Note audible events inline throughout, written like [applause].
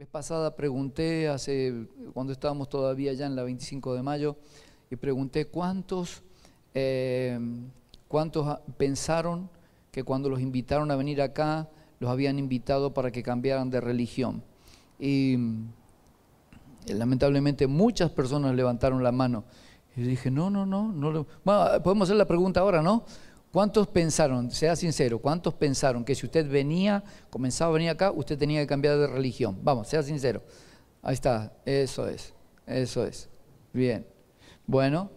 vez pasada pregunté, hace, cuando estábamos todavía ya en la 25 de mayo, y pregunté cuántos, eh, cuántos pensaron que cuando los invitaron a venir acá, los habían invitado para que cambiaran de religión. Y eh, lamentablemente muchas personas levantaron la mano. Y dije, no, no, no, no. podemos hacer la pregunta ahora, ¿no? ¿Cuántos pensaron, sea sincero, cuántos pensaron que si usted venía, comenzaba a venir acá, usted tenía que cambiar de religión? Vamos, sea sincero. Ahí está, eso es, eso es. Bien. Bueno,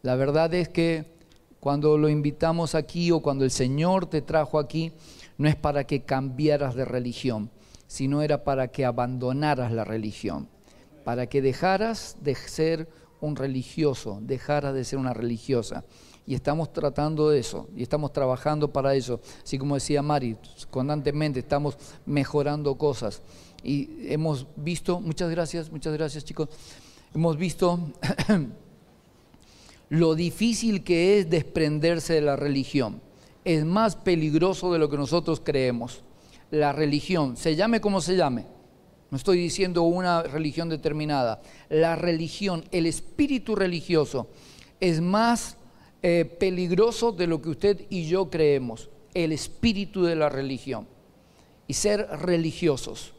la verdad es que cuando lo invitamos aquí o cuando el Señor te trajo aquí, no es para que cambiaras de religión, sino era para que abandonaras la religión, para que dejaras de ser un religioso, dejaras de ser una religiosa. Y estamos tratando de eso, y estamos trabajando para eso. Así como decía Mari, constantemente estamos mejorando cosas. Y hemos visto, muchas gracias, muchas gracias chicos, hemos visto [coughs] lo difícil que es desprenderse de la religión. Es más peligroso de lo que nosotros creemos. La religión, se llame como se llame, no estoy diciendo una religión determinada, la religión, el espíritu religioso es más eh, peligroso de lo que usted y yo creemos, el espíritu de la religión y ser religiosos.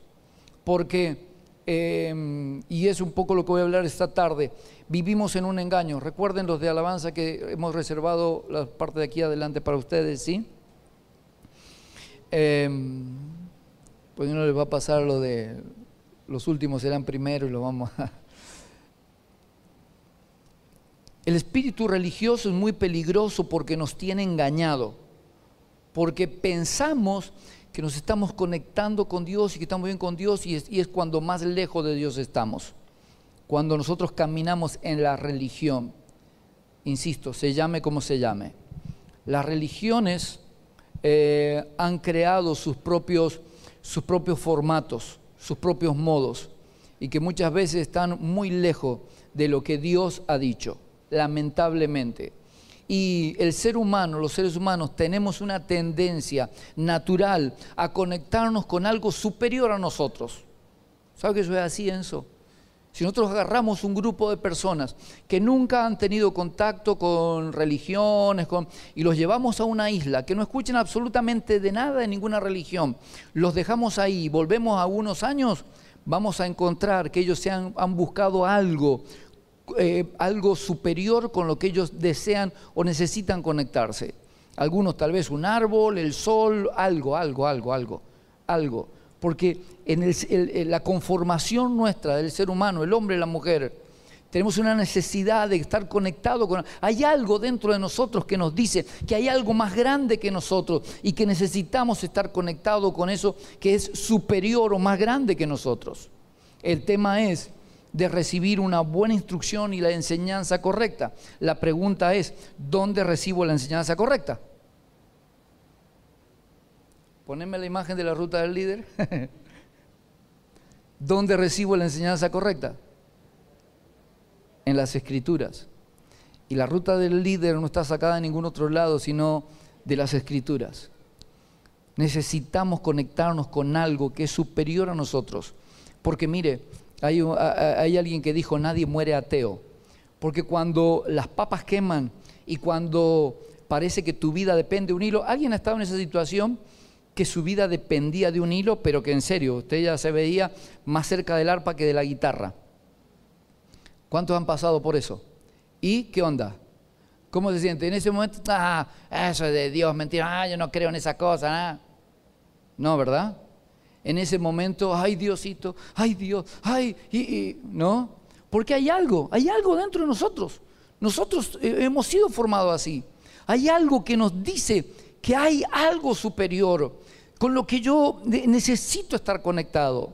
Porque, em, y es un poco lo que voy a hablar esta tarde, vivimos en un engaño. Recuerden los de alabanza que hemos reservado la parte de aquí adelante para ustedes, ¿sí? Eh, pues no les va a pasar lo de los últimos serán primero y lo vamos a El espíritu religioso es muy peligroso porque nos tiene engañado, porque pensamos que nos estamos conectando con Dios y que estamos bien con Dios y es, cuando más lejos de Dios estamos, cuando nosotros caminamos en la religión. Insisto, se llame como se llame. Las religiones eh, han creado sus propios, sus propios formatos, sus propios modos y que muchas veces están muy lejos de lo que Dios ha dicho lamentablemente. Y el ser humano, los seres humanos, tenemos una tendencia natural a conectarnos con algo superior a nosotros. ¿Sabe que eso es así, Enzo? Si nosotros agarramos un grupo de personas que nunca han tenido contacto con religiones con, y los llevamos a una isla, que no escuchen absolutamente de nada de ninguna religión, los dejamos ahí volvemos a unos años, vamos a encontrar que ellos se han, han buscado algo eh, algo superior con lo que ellos desean o necesitan conectarse. Algunos tal vez un árbol, el sol, algo, algo, algo, algo, algo. Porque en la conformación nuestra del ser humano, el hombre y la mujer, tenemos una necesidad de estar conectado con... Hay algo dentro de nosotros que nos dice que hay algo más grande que nosotros y que necesitamos estar conectados con eso que es superior o más grande que nosotros. El tema es de recibir una buena instrucción y la enseñanza correcta. La pregunta es, ¿dónde recibo la enseñanza correcta? Poneme la imagen de la ruta del líder. [laughs] ¿Dónde recibo la enseñanza correcta? En las escrituras. Y la ruta del líder no está sacada en ningún otro lado, sino de las escrituras. Necesitamos conectarnos con algo que es superior a nosotros. Porque mire, hay, alguien que dijo, nadie muere ateo. Porque cuando las papas queman y cuando parece que tu vida depende de un hilo, ¿alguien ha estado en esa situación? que su vida dependía de un hilo, pero que en serio, usted ya se veía más cerca del arpa que de la guitarra. ¿Cuántos han pasado por eso? ¿Y qué onda? ¿Cómo se siente? En ese momento, ah, eso es de Dios, mentira, ah, yo no creo en esa cosa. No, ¿verdad? En ese momento, ay Diosito, ay Dios, ay, y, ¿no? Porque hay algo, hay algo dentro de nosotros. Nosotros eh, hemos sido formados así. Hay algo que nos dice que hay algo superior con lo que yo necesito estar conectado.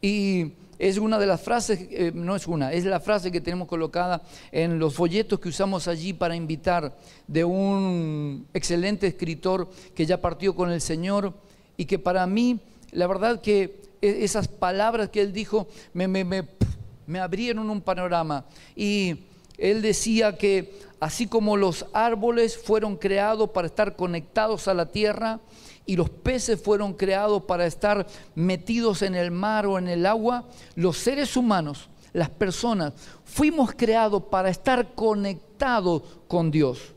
Y es una de las frases, eh, no es una, es la frase que tenemos colocada en los folletos que usamos allí para invitar de un excelente escritor que ya partió con el Señor y que para mí la verdad que e, esas palabras que él dijo me, me, abrieron un panorama. Y él decía que así como los árboles fueron creados para estar conectados a la tierra y los peces fueron creados para estar metidos en el mar o en el agua, los seres humanos, las personas, fuimos creados para estar conectados con Dios.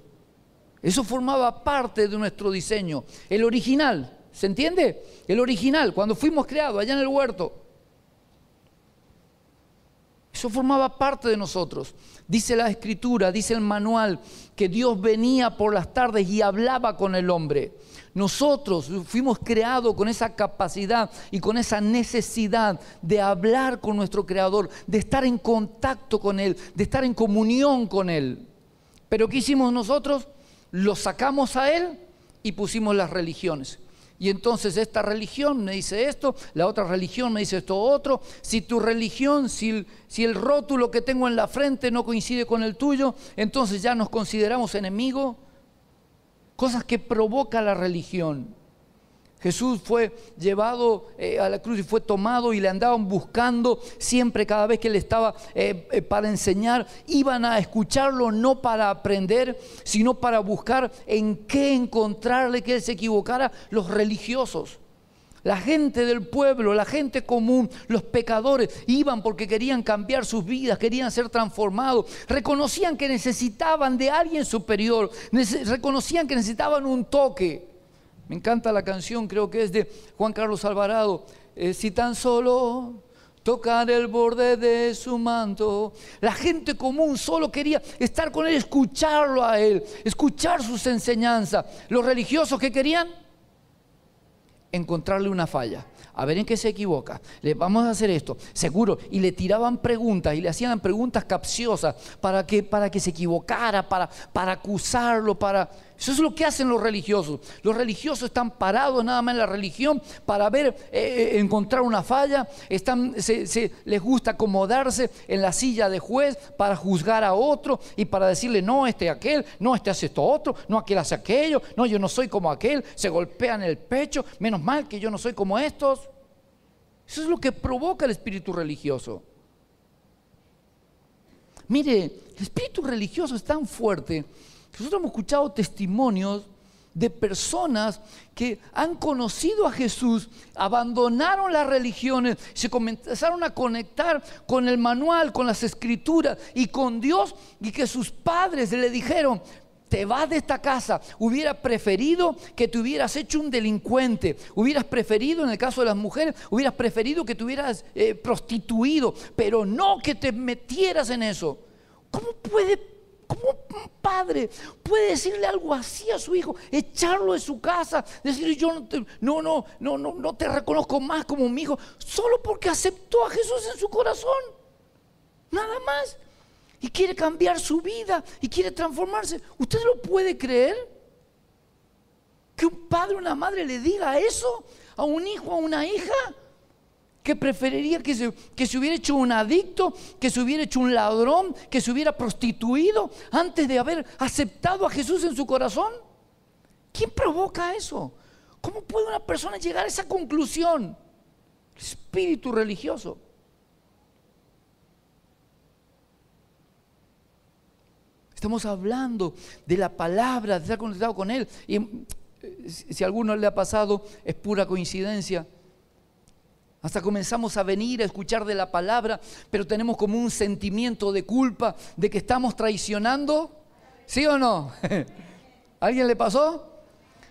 Eso formaba parte de nuestro diseño, el original, ¿se entiende? El original, cuando fuimos creados allá en el huerto. Eso formaba parte de nosotros. Dice la escritura, dice el manual, que Dios venía por las tardes y hablaba con el hombre. Nosotros fuimos creados con esa capacidad y con esa necesidad de hablar con nuestro Creador, de estar en contacto con Él, de estar en comunión con Él. Pero ¿qué hicimos nosotros? Lo sacamos a Él y pusimos las religiones. Y entonces esta religión me dice esto, la otra religión me dice esto otro. Si tu religión, si el, si el rótulo que tengo en la frente no coincide con el tuyo, entonces ya nos consideramos enemigos cosas que provoca la religión. Jesús fue llevado eh, a la cruz y fue tomado y le andaban buscando siempre cada vez que él estaba eh, eh, para enseñar. Iban a escucharlo no para aprender, sino para buscar en qué encontrarle que él se equivocara los religiosos. La gente del pueblo, la gente común, los pecadores, iban porque querían cambiar sus vidas, querían ser transformados, reconocían que necesitaban de alguien superior, reconocían que necesitaban un toque. Me encanta la canción, creo que es de Juan Carlos Alvarado, eh, si tan solo tocar el borde de su manto. La gente común solo quería estar con él, escucharlo a él, escuchar sus enseñanzas. Los religiosos que querían encontrarle una falla, a ver en qué se equivoca. Le vamos a hacer esto, seguro. Y le tiraban preguntas y le hacían preguntas capciosas para que, para que se equivocara, para, para acusarlo, para eso es lo que hacen los religiosos. Los religiosos están parados nada más en la religión para ver, eh, eh, encontrar una falla. Están, les gusta acomodarse en la silla de juez para juzgar a otro y para decirle, no, este aquel, no, este hace esto otro, no, aquel hace aquello, no, yo no soy como aquel. Se golpean el pecho, menos mal que yo no soy como estos. Eso es lo que provoca el espíritu religioso. Mire, el espíritu religioso es tan fuerte nosotros hemos escuchado testimonios de personas que han conocido a Jesús, abandonaron las religiones, se comenzaron a conectar con el manual, con las escrituras y con Dios y que sus padres le dijeron, te vas de esta casa, hubiera preferido que te hubieras hecho un delincuente, hubieras preferido, en el caso de las mujeres, hubieras preferido que te hubieras eh, prostituido, pero no que te metieras en eso. ¿Cómo puede ¿Cómo un padre puede decirle algo así a su hijo? Echarlo de su casa, decirle yo no te, no, no, no, no, no te reconozco más como mi hijo, solo porque aceptó a Jesús en su corazón. Nada más. Y quiere cambiar su vida y quiere transformarse. ¿Usted lo puede creer? Que un padre o una madre le diga eso a un hijo, a una hija que preferiría que se, que se hubiera hecho un adicto, que se hubiera hecho un ladrón, que se hubiera prostituido antes de haber aceptado a Jesús en su corazón? ¿Quién provoca eso? ¿Cómo puede una persona llegar a esa conclusión? Espíritu religioso. Estamos hablando de la palabra, de estar conectado con Él. Y eh, si a alguno le ha pasado, es pura coincidencia. Hasta comenzamos a venir a escuchar de la palabra, pero tenemos como un sentimiento de culpa de que estamos traicionando. ¿Sí o no? [laughs] ¿Alguien le pasó?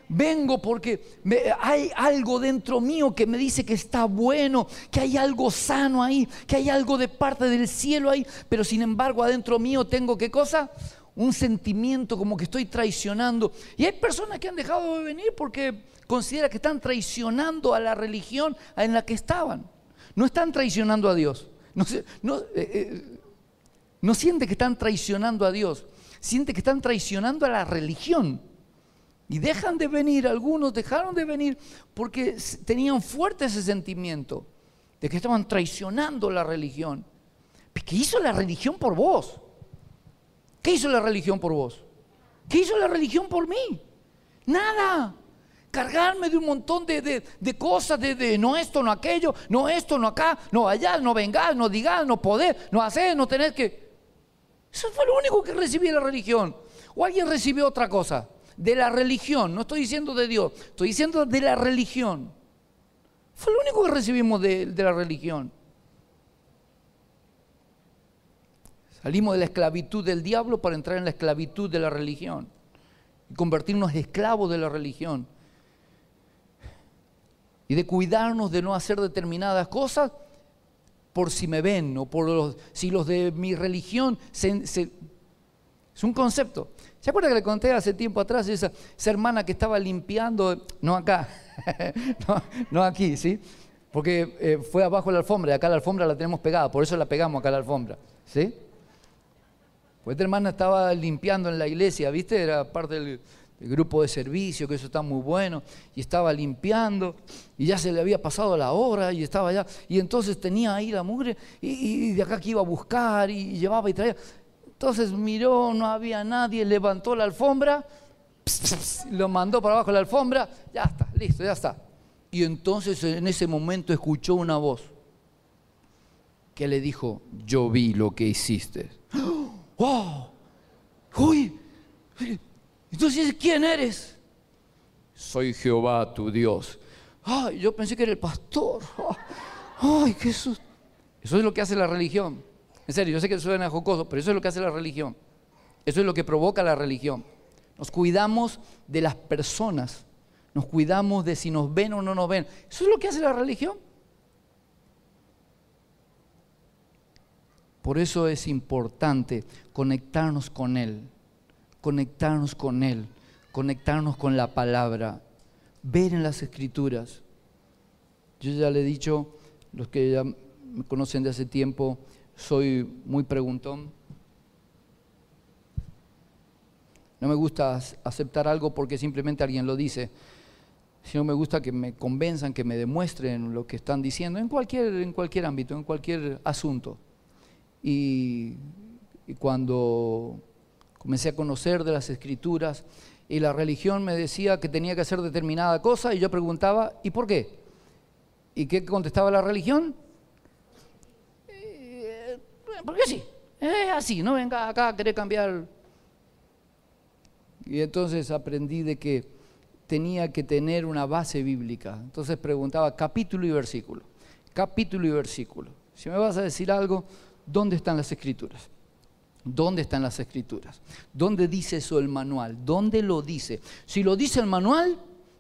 Vengo porque hay algo dentro mío que me dice que está bueno, que hay algo sano ahí, que hay algo de parte del cielo ahí, pero sin embargo adentro mío tengo qué cosa? Un sentimiento como que estoy traicionando. Y hay personas que han dejado de venir porque considera que están traicionando a la religión en la que estaban. No están traicionando a Dios. Eh, eh, no siente que están traicionando a Dios. Siente que están traicionando a la religión. Y dejan de venir, algunos dejaron de venir porque tenían fuerte ese sentimiento de que estaban traicionando la religión. ¿Qué hizo la religión por vos? ¿Qué hizo la religión por vos? ¿Qué hizo la religión por mí? Nada cargarme de un montón de, cosas, de, no esto, no aquello, no esto, no acá, no allá, no vengas, no digas, no poder, no hacer, no tener que... Eso fue lo único que recibí la religión. O alguien recibió otra cosa. de la religión, no estoy diciendo de Dios, estoy diciendo de la religión. Fue lo único que recibimos de, de la religión. Salimos de la esclavitud del diablo para entrar en la esclavitud de la religión y convertirnos en esclavos de la religión. Y de cuidarnos de no hacer determinadas cosas por si me ven o por los, si los de mi religión es un concepto. ¿Se acuerda que le conté hace tiempo atrás esa, esa hermana que estaba limpiando, no acá, [laughs] no, aquí, ¿sí? Porque eh, fue abajo la alfombra y acá la alfombra la tenemos pegada, por eso la pegamos acá la alfombra, ¿sí? Pues esta hermana estaba limpiando en la iglesia, ¿viste? Era parte del, grupo de servicio, que eso está muy bueno, y estaba limpiando, y ya se le había pasado la hora, y estaba allá, y entonces tenía ahí la mugre, y, de acá que iba a buscar, y llevaba y traía. Entonces miró, no había nadie, levantó la alfombra, lo mandó para abajo la alfombra, ya está, listo, ya está. Y entonces en ese momento escuchó una voz que le dijo, yo vi lo que hiciste. ¡Wow! [gasps] ¡Uy! Entonces, ¿quién eres? Soy Jehová tu Dios. Ay, yo pensé que era el pastor. Ay, eso. Eso es lo que hace la religión. En serio, yo sé que suena jocoso, pero eso es lo que hace la religión. Eso es lo que provoca la religión. Nos cuidamos de las personas. Nos cuidamos de si nos ven o no nos ven. Eso es lo que hace la religión. Por eso es importante conectarnos con Él, conectarnos con Él, conectarnos con la palabra, ver en las escrituras. Yo ya le he dicho, los que ya me conocen de hace tiempo, soy muy preguntón. No me gusta aceptar algo porque simplemente alguien lo dice, sino me gusta que me convenzan, que me demuestren lo que están diciendo en cualquier, en cualquier ámbito, en cualquier asunto. Y, cuando comencé a conocer de las escrituras y la religión me decía que tenía que hacer determinada cosa y yo preguntaba, ¿y por qué? ¿Y qué contestaba la religión? Eh, porque sí, es así, no venga acá a querer cambiar. Y entonces aprendí de que tenía que tener una base bíblica. Entonces preguntaba capítulo y versículo, capítulo y versículo. Si me vas a decir algo, ¿Dónde están las escrituras? ¿Dónde están las escrituras? ¿Dónde dice eso el manual? ¿Dónde lo dice? Si lo dice el manual,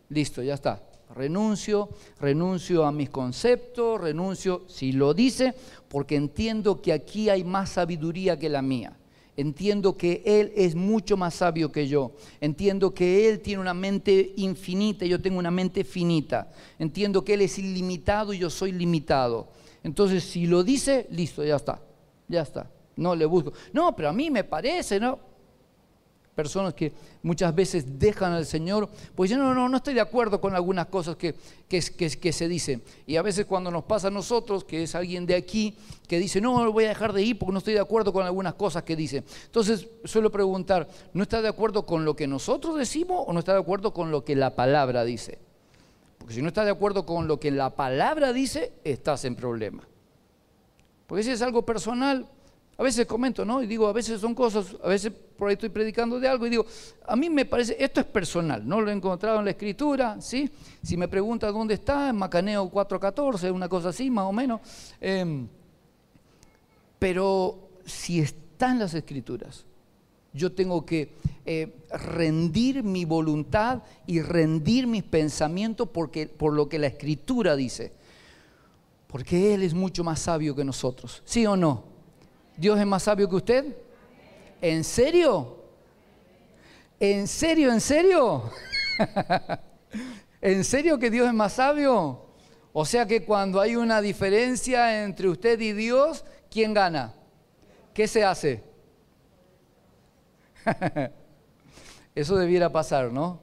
listo, ya está. Renuncio, renuncio a mis conceptos, renuncio, si lo dice, porque entiendo que aquí hay más sabiduría que la mía. Entiendo que Él es mucho más sabio que yo. Entiendo que Él tiene una mente infinita y yo tengo una mente finita. Entiendo que Él es ilimitado y yo soy limitado. Entonces, si lo dice, listo, ya está ya está, no le busco. No, pero a mí me parece, ¿no? Personas que muchas veces dejan al Señor, pues yo no, no, no estoy de acuerdo con algunas cosas que, que, se dicen. Y a veces cuando nos pasa a nosotros, que es alguien de aquí, que dice, no, voy a dejar de ir porque no estoy de acuerdo con algunas cosas que dice. Entonces suelo preguntar, ¿no está de acuerdo con lo que nosotros decimos o no está de acuerdo con lo que la palabra dice? Porque si no está de acuerdo con lo que la palabra dice, estás en problema. Porque si es algo personal, a veces comento, ¿no? Y digo, a veces son cosas, a veces por ahí estoy predicando de algo y digo, a mí me parece, esto es personal, no lo he encontrado en la escritura, ¿sí? Si me pregunta dónde está, en Macaneo 4.14, una cosa así, más o menos. Em, pero si está en las escrituras, yo tengo que eh, rendir mi voluntad y rendir mis pensamientos porque, por lo que la escritura dice. Porque Él es mucho más sabio que nosotros. ¿Sí o no? ¿Dios es más sabio que usted? ¿En serio? ¿En serio? ¿En serio? [laughs] ¿En serio que Dios es más sabio? O sea que cuando hay una diferencia entre usted y Dios, ¿quién gana? ¿Qué se hace? [laughs] Eso debiera pasar, ¿no?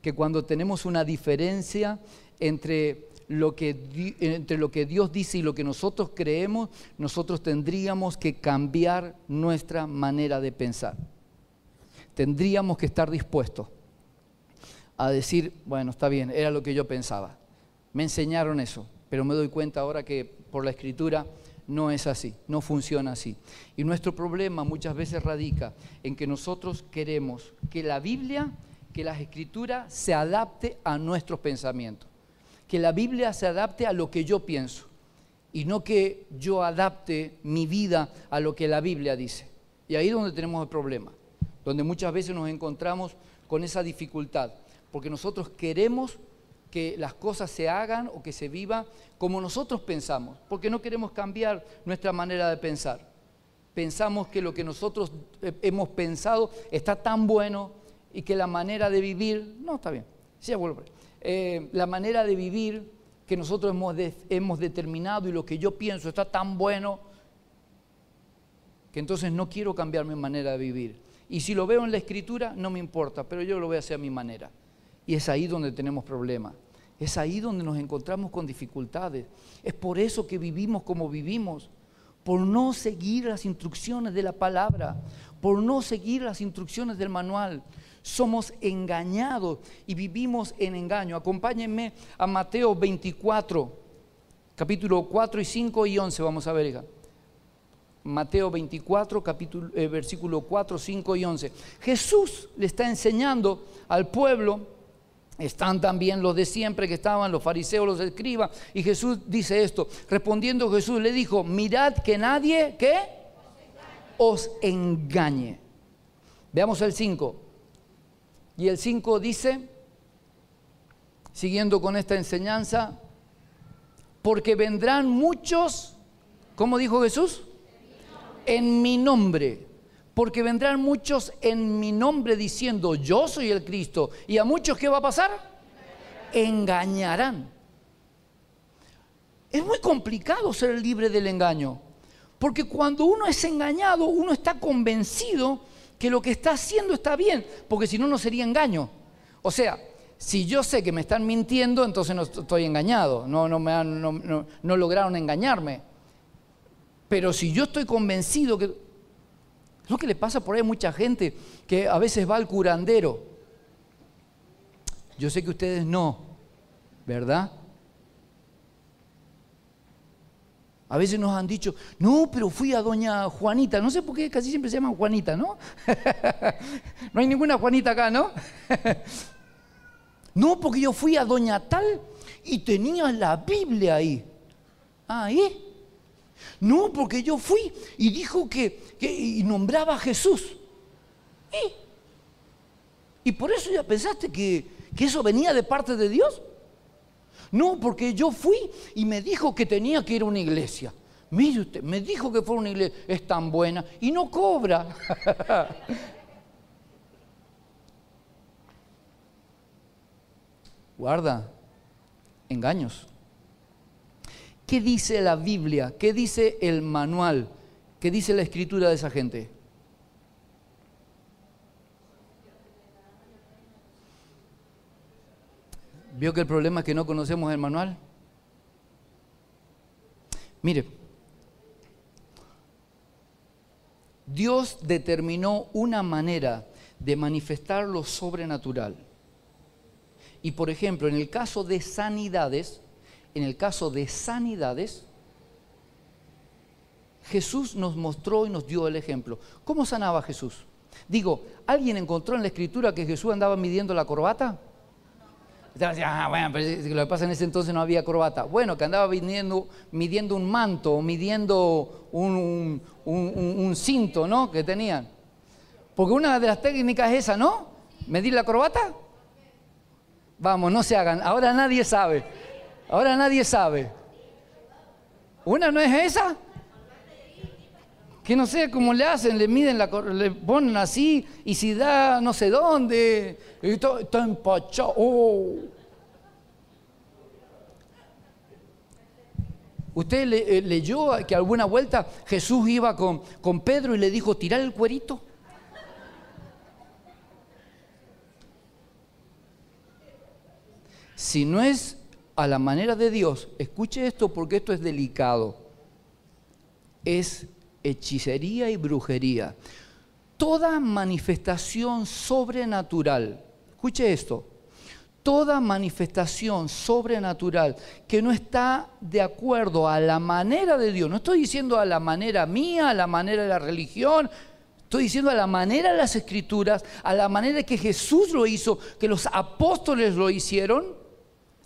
Que cuando tenemos una diferencia entre lo que, entre lo que Dios dice y lo que nosotros creemos, nosotros tendríamos que cambiar nuestra manera de pensar. Tendríamos que estar dispuestos a decir, bueno, está bien, era lo que yo pensaba. Me enseñaron eso, pero me doy cuenta ahora que por la escritura no es así, no funciona así. Y nuestro problema muchas veces radica en que nosotros queremos que la Biblia que la escritura se adapte a nuestros pensamientos, que la Biblia se adapte a lo que yo pienso y no que yo adapte mi vida a lo que la Biblia dice. Y ahí es donde tenemos el problema, donde muchas veces nos encontramos con esa dificultad, porque nosotros queremos que las cosas se hagan o que se viva como nosotros pensamos, porque no queremos cambiar nuestra manera de pensar. Pensamos que lo que nosotros eh, hemos pensado está tan bueno y que la manera de vivir, no, está bien, sí, vuelvo. Eh, la manera de vivir que nosotros hemos, hemos determinado y lo que yo pienso está tan bueno que entonces no quiero cambiar mi manera de vivir. Y si lo veo en la escritura, no me importa, pero yo lo voy a hacer a mi manera. Y es ahí donde tenemos problemas. Es ahí donde nos encontramos con dificultades. Es por eso que vivimos como vivimos, por no seguir las instrucciones de la palabra, por no seguir las instrucciones del manual. Somos engañados y vivimos en engaño. Acompáñenme a Mateo 24, capítulo 4 y 5 y 11. Vamos a ver. Mateo 24, capítulo, eh, versículo 4, 5 y 11. Jesús le está enseñando al pueblo están también los de siempre que estaban, los fariseos, los escribas. Y Jesús dice esto. Respondiendo Jesús le dijo, mirad que nadie, ¿qué? Os engañe. Veamos el 5. Y el 5 dice, siguiendo con esta enseñanza, porque vendrán muchos, ¿cómo dijo Jesús? En mi nombre porque vendrán muchos en mi nombre diciendo, yo soy el Cristo. ¿Y a muchos qué va a pasar? Engañarán. Es muy complicado ser libre del engaño, porque cuando uno es engañado, uno está convencido que lo que está haciendo está bien, porque si no, no sería engaño. O sea, si yo sé que me están mintiendo, entonces no estoy engañado, no, no, me no, no lograron engañarme. Pero si yo estoy convencido que es lo que le pasa por ahí a mucha gente que a veces va al curandero. Yo sé que ustedes no, ¿verdad? A veces nos han dicho, no, pero fui a doña Juanita. No sé por qué casi siempre se llama Juanita, ¿no? [laughs] no hay ninguna Juanita acá, ¿no? [laughs] no, porque yo fui a doña tal y tenía la Biblia ahí. Ahí. No, porque yo fui y dijo que, y nombraba a Jesús. ¿Y? por eso ya pensaste que, que eso venía de parte de Dios. No, porque yo fui y me dijo que tenía que ir a una iglesia. Mire usted, me dijo que fue una iglesia, es tan buena y no cobra. [laughs] Guarda, engaños. ¿Qué dice la Biblia? ¿Qué dice el manual? ¿Qué dice la escritura de esa gente? ¿Vio que el problema es que no conocemos el manual? Mire, Dios determinó una manera de manifestar lo sobrenatural. Y por ejemplo, en el caso de sanidades, en el caso de sanidades, Jesús nos mostró y nos dio el ejemplo. ¿Cómo sanaba Jesús? Digo, ¿alguien encontró en la escritura que Jesús andaba midiendo la corbata? Ah, bueno, pero lo que pasa en ese entonces no había corbata. Bueno, que andaba midiendo, midiendo un manto, midiendo un, un, cinto, ¿no? Que tenían. Porque una de las técnicas es esa, ¿no? Medir la corbata. Vamos, no se hagan. Ahora nadie sabe. Ahora nadie sabe. ¿Una no es esa? Que no sé cómo le hacen, le miden, la, le ponen así y si da no sé dónde, y está, empachado. ¿Usted eh, leyó que alguna vuelta Jesús iba con, con Pedro y le dijo, tirar el cuerito? Si no es a la manera de Dios, escuche esto porque esto es delicado, es hechicería y brujería. Toda manifestación sobrenatural, escuche esto, toda manifestación sobrenatural que no está de acuerdo a la manera de Dios, no estoy diciendo a la manera mía, a la manera de la religión, Estoy diciendo a la manera de las escrituras, a la manera que Jesús lo hizo, que los apóstoles lo hicieron,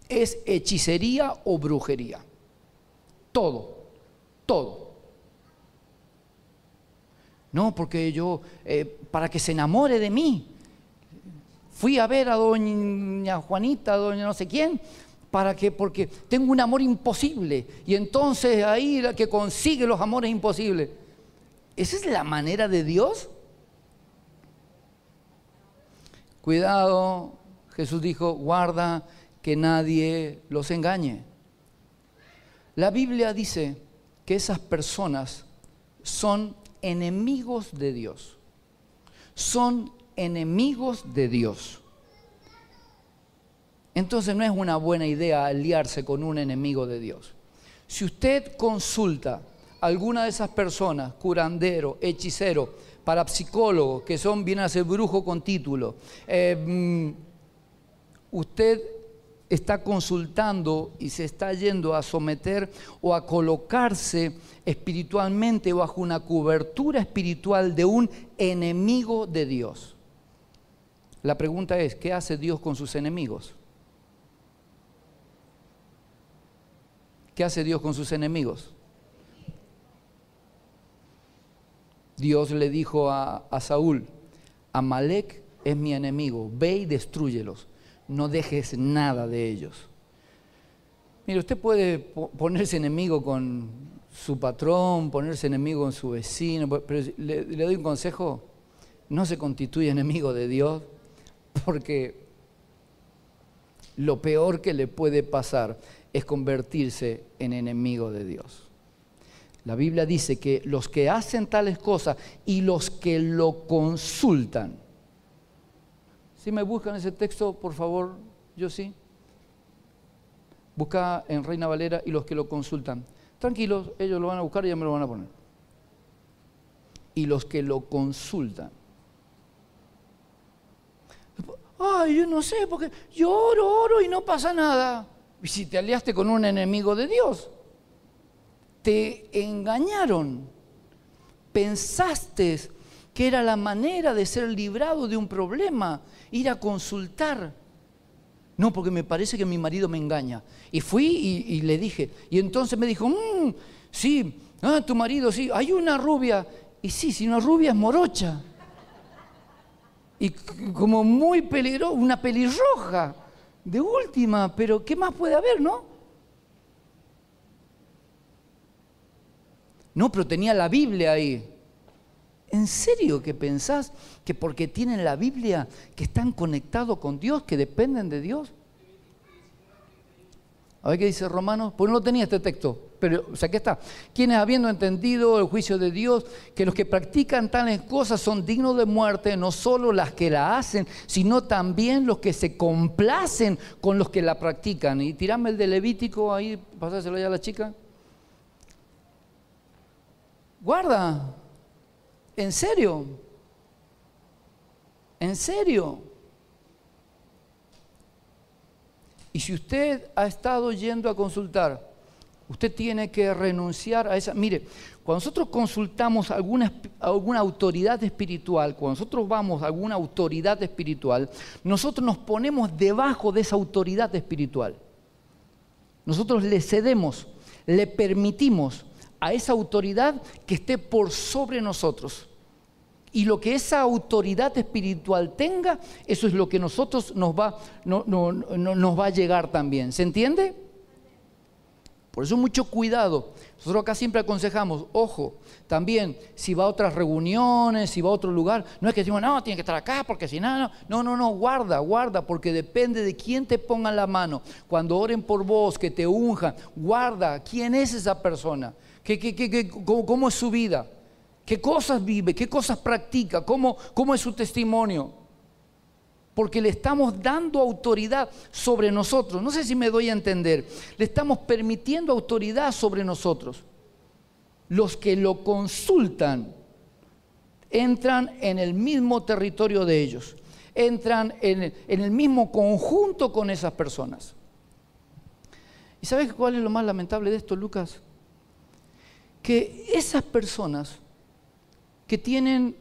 es hechicería o brujería. Todo, todo. No, porque yo, eh, para que se enamore de mí, fui a ver a doña Juanita, a doña no sé quién, para que, porque tengo un amor imposible. Y entonces ahí la que consigue los amores imposibles. ¿Esa es la manera de Dios? Cuidado, Jesús dijo, guarda que nadie los engañe. La Biblia dice que esas personas son enemigos de Dios. Son enemigos de Dios. Entonces no es una buena idea aliarse con un enemigo de Dios. Si usted consulta a alguna de esas personas, curandero, hechicero, parapsicólogo, que son, vienen a ser brujo con título, eh, mm, usted está consultando y se está yendo a someter o a colocarse espiritualmente bajo una cobertura espiritual de un enemigo de Dios. La pregunta es, ¿qué hace Dios con sus enemigos? ¿Qué hace Dios con sus enemigos? Dios le dijo a, Saúl, Amalek es mi enemigo, ve y destruyelos, no dejes nada de ellos. Mire, usted puede ponerse enemigo con su patrón, ponerse enemigo con su vecino, pero le, doy un consejo, no se constituye enemigo de Dios, porque lo peor que le puede pasar es convertirse en enemigo de Dios. La Biblia dice que los que hacen tales cosas y los que lo consultan. Si me buscan ese texto, por favor, yo sí. Busca en Reina Valera y los que lo consultan. Tranquilos, ellos lo van a buscar y ya me lo van a poner. Y los que lo consultan. Ay, yo no sé, porque yo oro, oro y no pasa nada. Y si te aliaste con un enemigo de Dios, te engañaron, pensaste que era la manera de ser librado de un problema, ir a consultar. No, porque me parece que mi marido me engaña. Y fui y, le dije, y entonces me dijo, mm, sí, ah, tu marido, sí, hay una rubia. Y sí, si una rubia es morocha. Y como muy peligrosa, una pelirroja de última, pero ¿qué más puede haber, no? No, pero tenía la Biblia ahí. ¿En serio que pensás que porque tienen la Biblia, que están conectados con Dios, que dependen de Dios? A ver qué dice Romanos. Pues no tenía este texto, pero o sea, aquí está. Quienes habiendo entendido el juicio de Dios, que los que practican tales cosas son dignos de muerte, no solo las que la hacen, sino también los que se complacen con los que la practican. Y tirame el de Levítico ahí, pasáselo ya a la chica. Guarda, ¿en serio? ¿En serio? Y si usted ha estado yendo a consultar, usted tiene que renunciar a esa... Mire, cuando nosotros consultamos alguna, alguna autoridad espiritual, cuando nosotros vamos a alguna autoridad espiritual, nosotros nos ponemos debajo de esa autoridad espiritual. Nosotros le cedemos, le permitimos a esa autoridad que esté por sobre nosotros. Y lo que esa autoridad espiritual tenga, eso es lo que nosotros nos va, no, nos va a llegar también. ¿Se entiende? Por eso mucho cuidado. Nosotros acá siempre aconsejamos, ojo, también si va a otras reuniones, si va a otro lugar, no es que decimos, no, tiene que estar acá porque si nada, no, no, no, guarda, guarda, porque depende de quién te ponga la mano. Cuando oren por vos, que te unjan, guarda, ¿quién es esa persona? ¿Qué, qué, qué, cómo, es su vida? ¿Qué cosas vive? ¿Qué cosas practica? ¿Cómo, cómo es su testimonio? Porque le estamos dando autoridad sobre nosotros. No sé si me doy a entender. Le estamos permitiendo autoridad sobre nosotros. Los que lo consultan entran en el mismo territorio de ellos. Entran en, en el mismo conjunto con esas personas. ¿Y sabes cuál es lo más lamentable de esto, Lucas? Que esas personas que tienen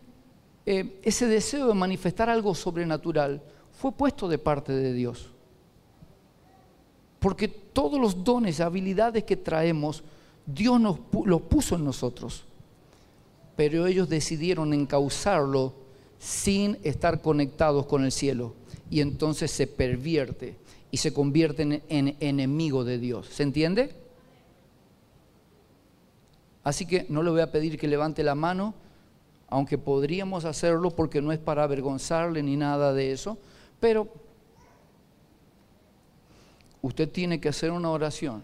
eh, ese deseo de manifestar algo sobrenatural fue puesto de parte de Dios. Porque todos los dones, habilidades que traemos, Dios nos los puso en nosotros. Pero ellos decidieron encauzarlo sin estar conectados con el cielo. Y entonces se pervierte y se convierte en, en enemigo de Dios. ¿Se entiende? Así que no le voy a pedir que levante la mano, aunque podríamos hacerlo porque no es para avergonzarle ni nada de eso, pero usted tiene que hacer una oración.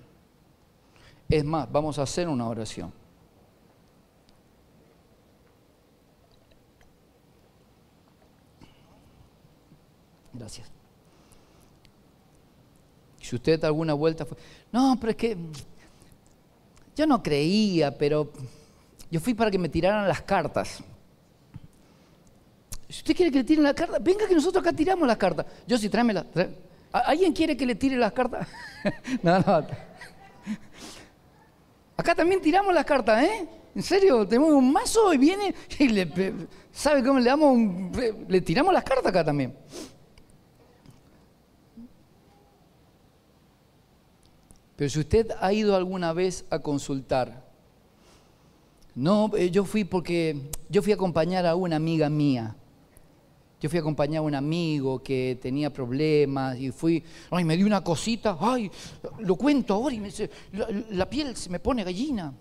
Es más, vamos a hacer una oración. Gracias. Si usted alguna vuelta fue, no, pero es que yo no creía, pero yo fui para que me tiraran las cartas. Si usted quiere que le tiren las cartas, venga que nosotros acá tiramos las cartas. Yo sí, tráemela. ¿Alguien quiere que le tire las cartas? [laughs] no, no. Acá también tiramos las cartas, ¿eh? En serio, tenemos un mazo y viene y le, ¿sabe cómo le damos? le tiramos las cartas acá también. Pero si usted ha ido alguna vez a consultar, no, eh, yo fui porque yo fui a acompañar a una amiga mía. Yo fui a acompañar a un amigo que tenía problemas y fui, ay, me dio una cosita, ay, lo cuento ahora y me, la, la, piel se me pone gallina.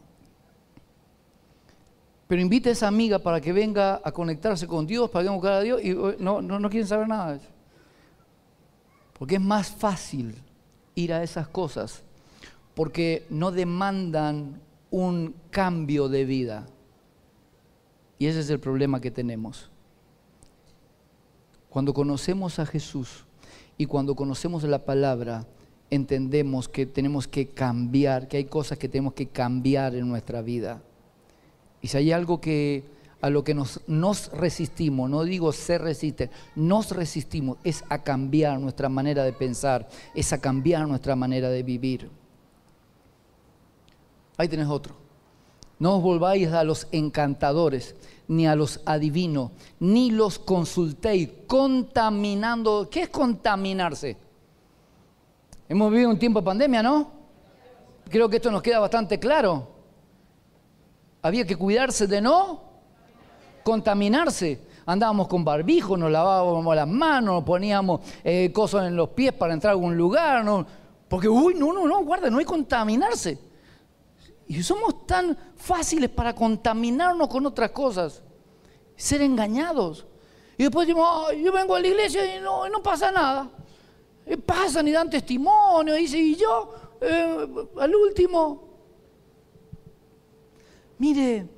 Pero invita a esa amiga para que venga a conectarse con Dios, para que buscar a Dios y oh, no, no, no quieren saber nada. Porque es más fácil ir a esas cosas porque no demandan un cambio de vida. Y ese es el problema que tenemos. Cuando conocemos a Jesús y cuando conocemos la palabra, entendemos que tenemos que cambiar, que hay cosas que tenemos que cambiar en nuestra vida. Y si hay algo que a lo que nos, nos resistimos, no digo se resiste, nos resistimos, es a cambiar nuestra manera de pensar, es a cambiar nuestra manera de vivir. Ahí tenés otro. No os volváis a los encantadores, ni a los adivinos, ni los consultéis, contaminando. ¿Qué es contaminarse? Hemos vivido un tiempo de pandemia, ¿no? Creo que esto nos queda bastante claro. Había que cuidarse de no contaminarse. Andábamos con barbijo, nos lavábamos las manos, nos poníamos eh, cosas en los pies para entrar a algún lugar. ¿no? Porque, uy, no, no, no, guarda, no hay contaminarse. Y somos tan fáciles para contaminarnos con otras cosas, ser engañados. Y después decimos, yo vengo a la iglesia y no, no pasa nada. Pasan y dan testimonio, y dice, y yo, eh, al último. Mire,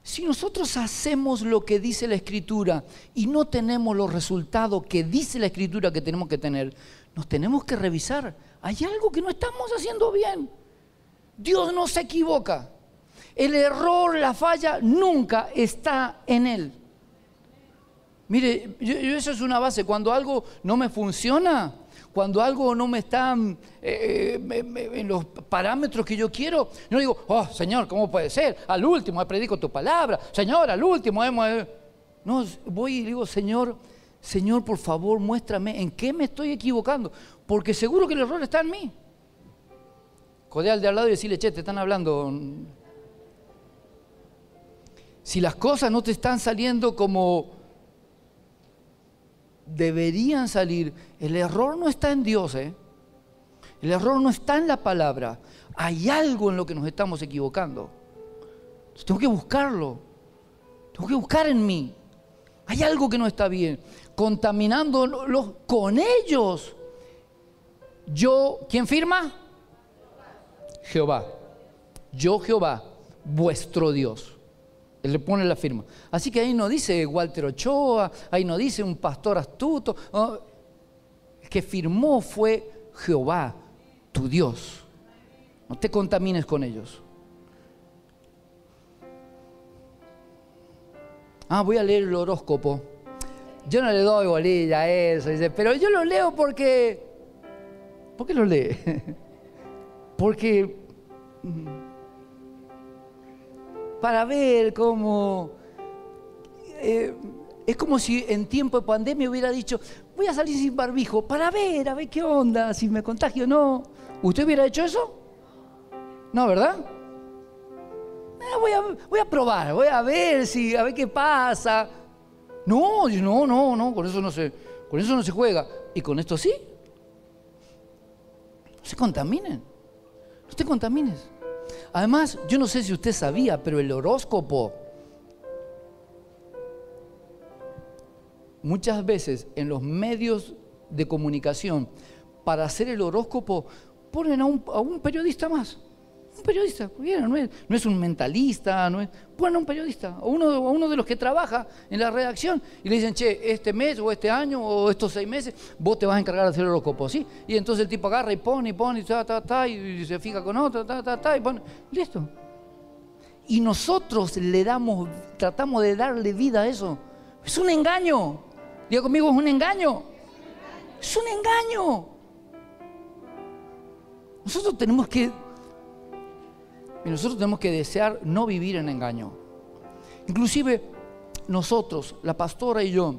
si nosotros hacemos lo que dice la Escritura y no tenemos los resultados que dice la Escritura que tenemos que tener, nos tenemos que revisar. Hay algo que no estamos haciendo bien. Dios no se equivoca. El error, la falla, nunca está en Él. Mire, eso es una base. Cuando algo no me funciona, cuando algo no me está eh, eh, en los parámetros que yo quiero, no digo, oh Señor, ¿cómo puede ser? Al último predico tu palabra. Señor, al último hemos... No, voy y digo, Señor, Señor, por favor, muéstrame en qué me estoy equivocando. Porque seguro que el error está en mí. Codear de al lado y decirle, che, te están hablando. Si las cosas no te están saliendo como deberían salir, el error no está en Dios, ¿eh? El error no está en la palabra. Hay algo en lo que nos estamos equivocando. tengo que buscarlo. Tengo que buscar en mí. Hay algo que no está bien. Contaminándolos con ellos. Yo, ¿quién firma? Jehová. Yo Jehová, vuestro Dios. Él le pone la firma. Así que ahí no dice Walter Ochoa, ahí no dice un pastor astuto. El que firmó fue Jehová, tu Dios. No te contamines con ellos. Ah, voy a leer el horóscopo. Yo no le doy bolilla a eso, dice, pero yo lo leo porque... ¿Por qué lo lee? [laughs] Porque para ver cómo eh, es como si en tiempo de pandemia hubiera dicho, voy a salir sin barbijo para ver, a ver qué onda, si me contagio o no. ¿Usted hubiera hecho eso? No, ¿verdad? Eh, voy, a, voy, a, probar, voy a ver si, a ver qué pasa. No, no, no, no, con eso no se, con eso no se juega. Y con esto sí. No se contaminen. No te. Además, yo no sé si usted sabía, pero el horóscopo muchas veces en los medios de comunicación, para hacer el horóscopo, ponen a un, periodista más. Un periodista, no es, un mentalista, no es, a un periodista, uno, uno de los que trabaja en la redacción, y le dicen, che, este mes o este año o estos seis meses, vos te vas a encargar de hacer el horóscopo, ¿sí? Y entonces el tipo agarra y pone y pone y ta, ta, ta, y se fija con otro, ta, ta, ta, y pone, listo. Y nosotros le damos, tratamos de darle vida a eso. Es un engaño. Diga conmigo, es un engaño. Es un engaño. Nosotros tenemos que, nosotros tenemos que desear no vivir en engaño. Inclusive nosotros, la pastora y yo,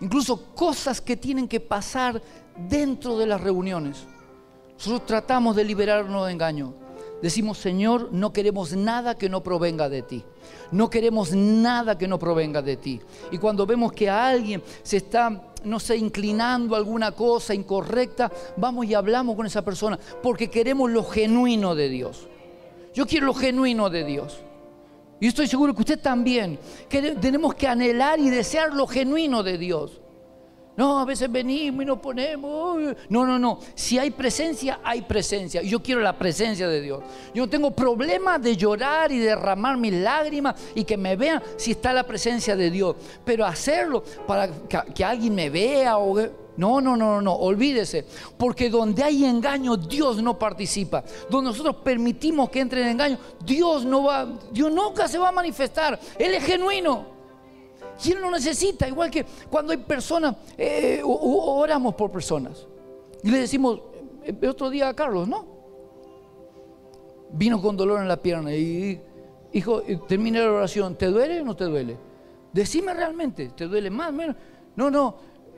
incluso cosas que tienen que pasar dentro de las reuniones. Nosotros tratamos de liberarnos de engaño. Decimos, Señor, no queremos nada que no provenga de ti. No queremos nada que no provenga de ti. Y cuando vemos que alguien se está, no sé, inclinando alguna cosa incorrecta, vamos y hablamos con esa persona porque queremos lo genuino de Dios. Yo quiero lo genuino de Dios. Y estoy seguro que usted también. tenemos que anhelar y desear lo genuino de Dios. No, a veces venimos y nos ponemos. No, no, no. Si hay presencia, hay presencia. Yo quiero la presencia de Dios. Yo tengo problema de llorar y derramar mis lágrimas y que me vean si está la presencia de Dios. Pero hacerlo para que, alguien me vea o... No, no, no, no, olvídese. Porque donde hay engaño, Dios no participa. Donde nosotros permitimos que entre en engaño, Dios no va, Dios nunca se va a manifestar. Él es genuino. Él lo necesita, igual que cuando hay personas, eh, oramos por personas. Y le decimos, el eh, otro día a Carlos, ¿no? Vino con dolor en la pierna y hijo, termina la oración, ¿te duele o no te duele? Decime realmente, ¿te duele más, menos? No, no,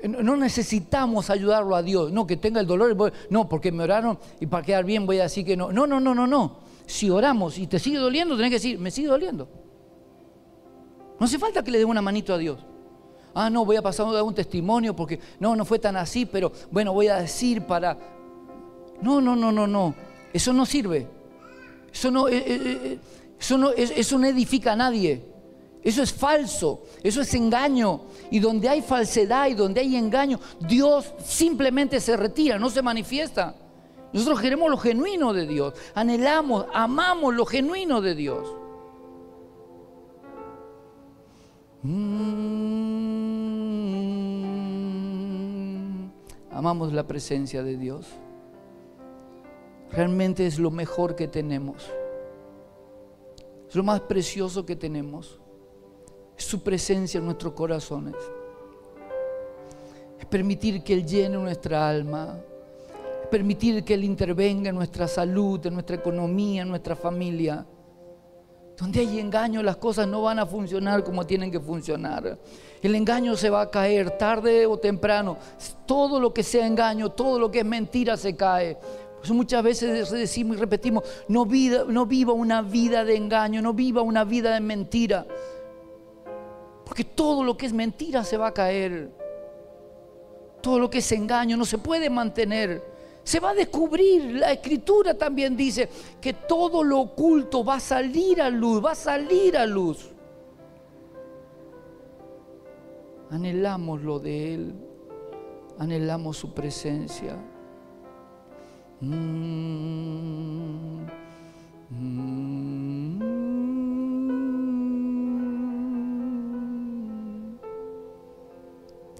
no necesitamos ayudarlo a Dios, no, que tenga el dolor, no, porque me oraron y para quedar bien voy a decir que no. No, no, no, no, no. Si oramos y te sigue doliendo, tenés que decir, me sigue doliendo. No hace falta que le dé una manito a Dios. Ah, no, voy a pasar a un testimonio porque no, no fue tan así, pero bueno, voy a decir para... No, no, no, no, no. Eso no sirve. Eso no, eh, eh, eh, eso no, eso no edifica a nadie. Eso es falso, eso es engaño. Y donde hay falsedad y donde hay engaño, Dios simplemente se retira, no se manifiesta. Nosotros queremos lo genuino de Dios, anhelamos, amamos lo genuino de Dios. Mm. amamos la presencia de Dios. Realmente es lo mejor que tenemos. Es lo más precioso que tenemos. Es su presencia en nuestros corazones. Es permitir que Él llene nuestra alma. Es permitir que Él intervenga en nuestra salud, en nuestra economía, en nuestra familia. Donde hay engaño, las cosas no van a funcionar como tienen que funcionar. El engaño se va a caer tarde o temprano. Todo lo que sea engaño, todo lo que es mentira se cae. Pues muchas veces decimos y repetimos, no, no viva una vida de engaño, no viva una vida de mentira. Porque todo lo que es mentira se va a caer. Todo lo que es engaño no se puede mantener se va a descubrir. La escritura también dice que todo lo oculto va a salir a luz, va a salir a luz. Anhelamos lo de Él, anhelamos su presencia. Mm, mm.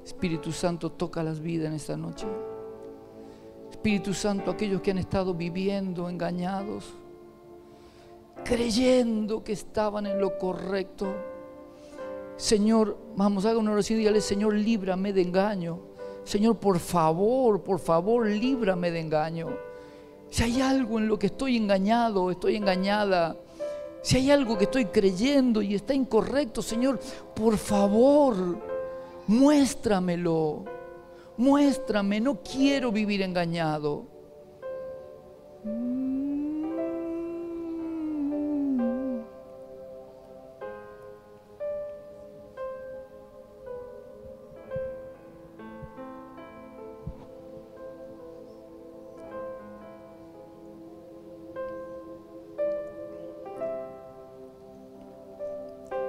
Espíritu Santo toca las vidas en esta noche. Espíritu Santo, aquellos que han estado viviendo engañados, creyendo que estaban en lo correcto. Señor, vamos, haga una oración y dígale, Señor, líbrame de engaño. Señor, por favor, por favor, líbrame de engaño. Si hay algo en lo que estoy engañado, estoy engañada, Si hay algo que estoy creyendo y está incorrecto, Señor, por favor, muéstramelo. Muéstrame, no quiero vivir engañado.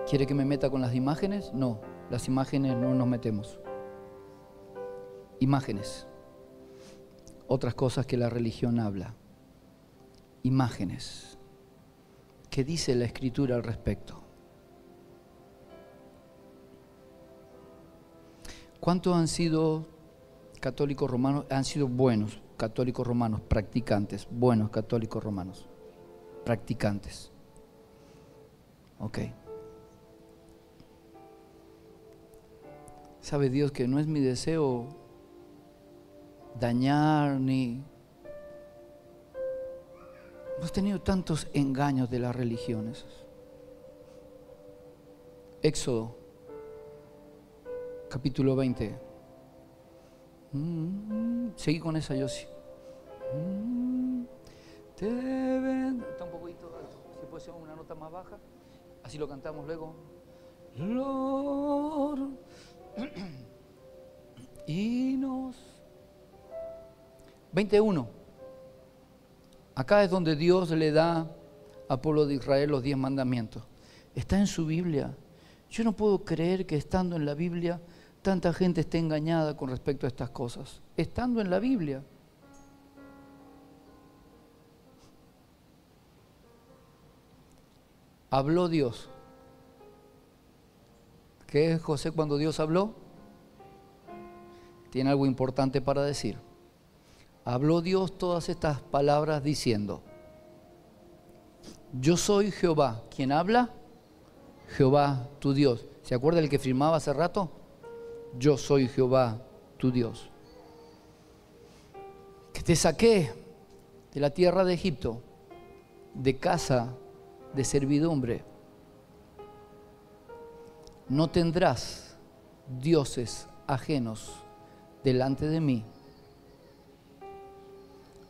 ¿Quiere que me meta con las imágenes? No, las imágenes no nos metemos. Imágenes. Otras cosas que la religión habla. Imágenes. ¿Qué dice la escritura al respecto? ¿Cuántos han sido católicos romanos? Han sido buenos católicos romanos, practicantes, buenos católicos romanos, practicantes. Ok. Sabe Dios que no es mi deseo dañar ni... Hemos tenido tantos engaños de las religiones. Éxodo, capítulo 20. Mm, seguí con esa, Yossi. Mm, te. Está un poquito. Si puede ser una nota más baja. Así lo cantamos luego. Lord, [clears throat] y nos... 21. Acá es donde Dios le da al pueblo de Israel los diez mandamientos. Está en su Biblia. Yo no puedo creer que estando en la Biblia tanta gente esté engañada con respecto a estas cosas. Estando en la Biblia. Habló Dios. ¿Qué es José cuando Dios habló? Tiene algo importante para decir. Habló Dios todas estas palabras diciendo, yo soy Jehová. ¿Quién habla? Jehová, tu Dios. ¿Se acuerda el que firmaba hace rato? Yo soy Jehová, tu Dios. Que te saqué de la tierra de Egipto, de casa de servidumbre no tendrás dioses ajenos delante de mí.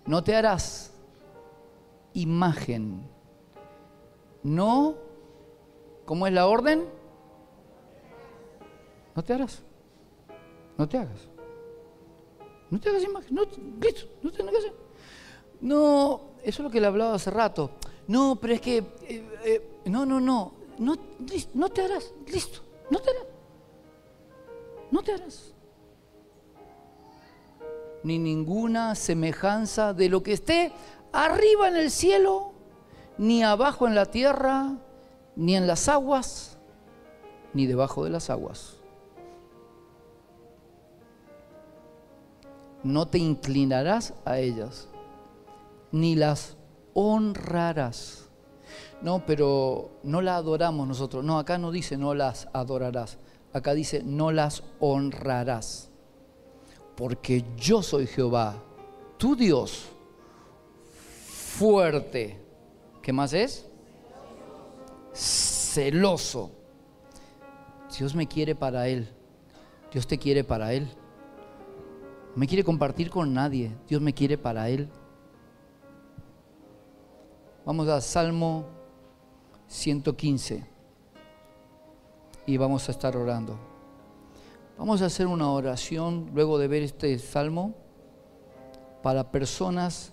No te harás imagen. No, ¿cómo es la orden? No te harás. No te hagas. No te hagas imagen. No, listo, no que hacer. No, eso es lo que le hablaba hace rato. No, pero es que, eh, eh, no, no, no, no, no te harás, listo. No te harás. No te harás. Ni ninguna semejanza de lo que esté arriba en el cielo, ni abajo en la tierra, ni en las aguas, ni debajo de las aguas. No te inclinarás a ellas, ni las honrarás no, pero no la adoramos nosotros. No, acá no dice no las adorarás. Acá dice no las honrarás. Porque yo soy Jehová, tu Dios, fuerte. ¿Qué más es? Celoso. Dios me quiere para Él. Dios te quiere para Él. No me quiere compartir con nadie. Dios me quiere para Él. Vamos a Salmo 115 y vamos a estar orando. Vamos a hacer una oración luego de ver este salmo para personas.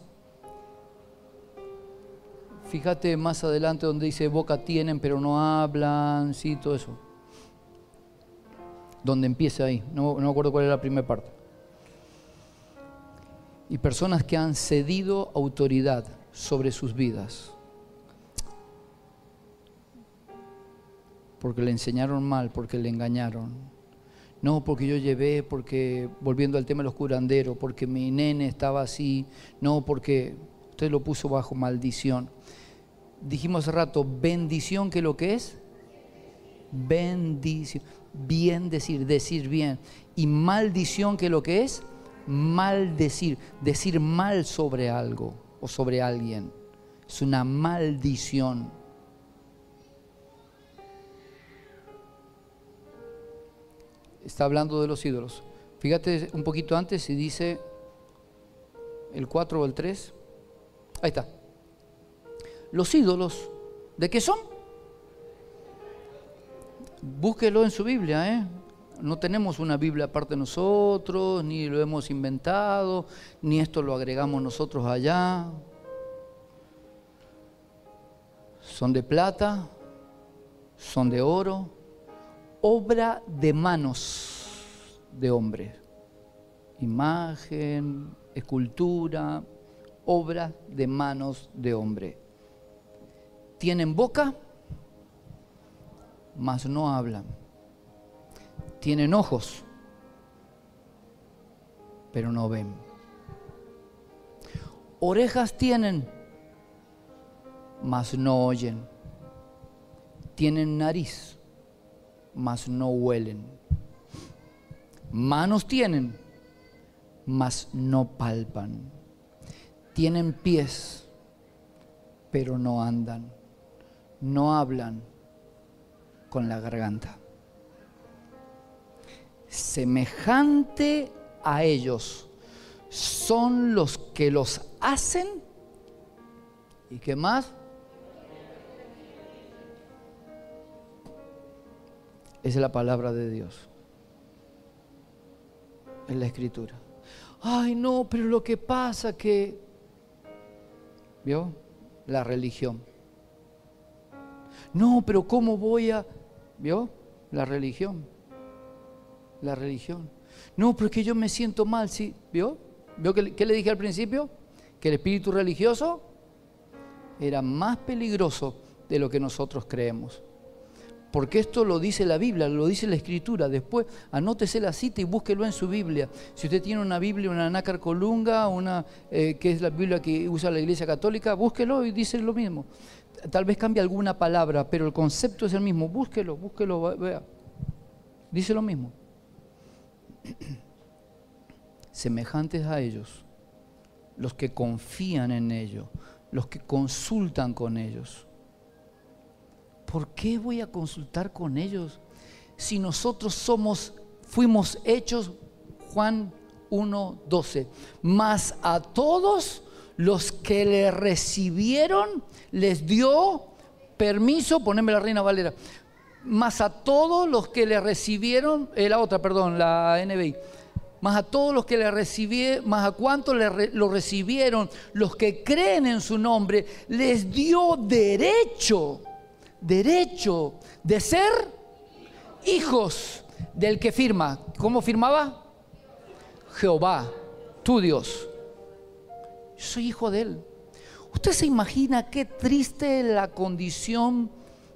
Fíjate más adelante donde dice boca tienen pero no hablan, sí, todo eso. Donde empieza ahí, no, no me acuerdo cuál es la primera parte. Y personas que han cedido autoridad sobre sus vidas porque le enseñaron mal, porque le engañaron. No, porque yo llevé, porque, volviendo al tema de los curanderos, porque mi nene estaba así. No, porque usted lo puso bajo maldición. Dijimos hace rato, bendición, ¿qué es lo que es? Bendición. Bien decir, decir bien. Y maldición, ¿qué es lo que es? Maldecir, decir mal sobre algo o sobre alguien. Es una maldición. Está hablando de los ídolos. Fíjate un poquito antes si dice el 4 o el 3. Ahí está. Los ídolos, ¿de qué son? Búsquelo en su Biblia, ¿eh? No tenemos una Biblia aparte de nosotros, ni lo hemos inventado, ni esto lo agregamos nosotros allá. Son de plata, son de oro, obra de manos de hombre. Imagen, escultura, obra de manos de hombre. Tienen boca, mas no hablan. Tienen ojos, pero no ven. Orejas tienen, mas no oyen. Tienen nariz, mas no huelen. Manos tienen, mas no palpan. Tienen pies, pero no andan. No hablan con la garganta. Semejante a ellos son los que los hacen y qué más es la palabra de Dios. Es la escritura. Ay, no, pero lo que pasa que, ¿vio? La religión. No, pero ¿cómo voy a...? ¿Vio? La religión. La religión. No, porque yo me siento mal, ¿sí? ¿Vio? ¿Vio qué le dije al principio? Que el espíritu religioso era más peligroso de lo que nosotros creemos. Porque esto lo dice la Biblia, lo dice la Escritura. Después anótese la cita y búsquelo en su Biblia. Si usted tiene una Biblia, una nácar colunga, una eh, que es la Biblia que usa la Iglesia Católica, búsquelo y dice lo mismo. Tal vez cambie alguna palabra, pero el concepto es el mismo. Búsquelo, búsquelo, vea. Dice lo mismo. [clears throat] Semejantes a ellos, los que confían en ellos, los que consultan con ellos. ¿Por qué voy a consultar con ellos si nosotros somos, fuimos hechos, Juan 1.12, más a todos los que le recibieron, les dio permiso, poneme la Reina Valera, más a todos los que le recibieron, eh, la otra, perdón, la NBI, más a todos los que le recibieron, más a cuántos le, lo recibieron, los que creen en su nombre, les dio derecho, derecho de ser hijos del que firma. ¿Cómo firmaba? Jehová, tu Dios. Yo soy hijo de Él. ¿Usted se imagina qué triste la condición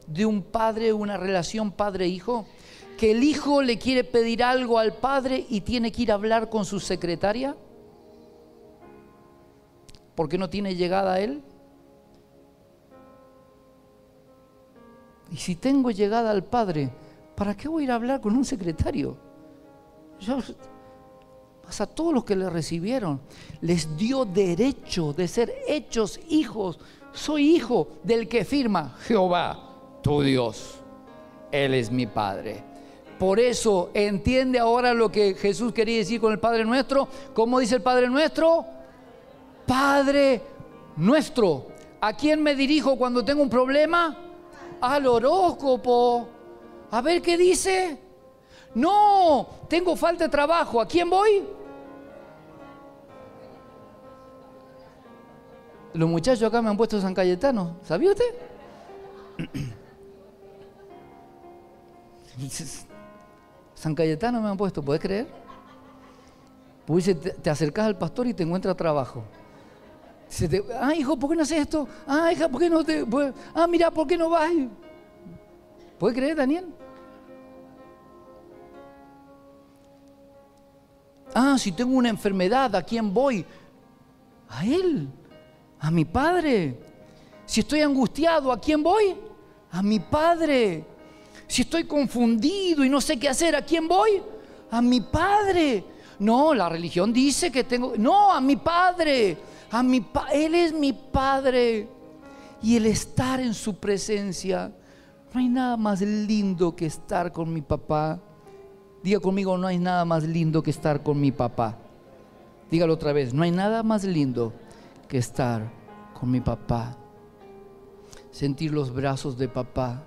de un padre, una relación padre-hijo? Que el hijo le quiere pedir algo al padre y tiene que ir a hablar con su secretaria. porque no tiene llegada a él? Y si tengo llegada al padre, ¿para qué voy a ir a hablar con un secretario? Yo, a todos los que le recibieron, les dio derecho de ser hechos hijos. Soy hijo del que firma Jehová, tu Dios. Él es mi Padre. Por eso entiende ahora lo que Jesús quería decir con el Padre nuestro. ¿Cómo dice el Padre nuestro? Padre nuestro. ¿A quién me dirijo cuando tengo un problema? Al horóscopo. A ver qué dice. No, tengo falta de trabajo. ¿A quién voy? Los muchachos acá me han puesto San Cayetano, ¿sabía usted? [coughs] San Cayetano me han puesto, ¿puedes creer? Pues te, acercas al pastor y te encuentras trabajo. Ah, hijo, ¿por qué no haces esto? Ah, hija, ¿por qué no te.? ah, mira, ¿por qué no vas? ¿Puedes creer, Daniel? Ah, si tengo una enfermedad, ¿a quién voy? A Él a mi Padre. Si estoy angustiado, ¿a quién voy? A mi Padre. Si estoy confundido y no sé qué hacer, ¿a quién voy? A mi Padre. No, la religión dice que tengo... No, a mi Padre. A mi Él es mi Padre. Y el estar en su presencia, no hay nada más lindo que estar con mi papá Diga conmigo, no hay nada más lindo que estar con mi papá. Dígalo otra vez, no hay nada más lindo que estar con mi papá. Sentir los brazos de papá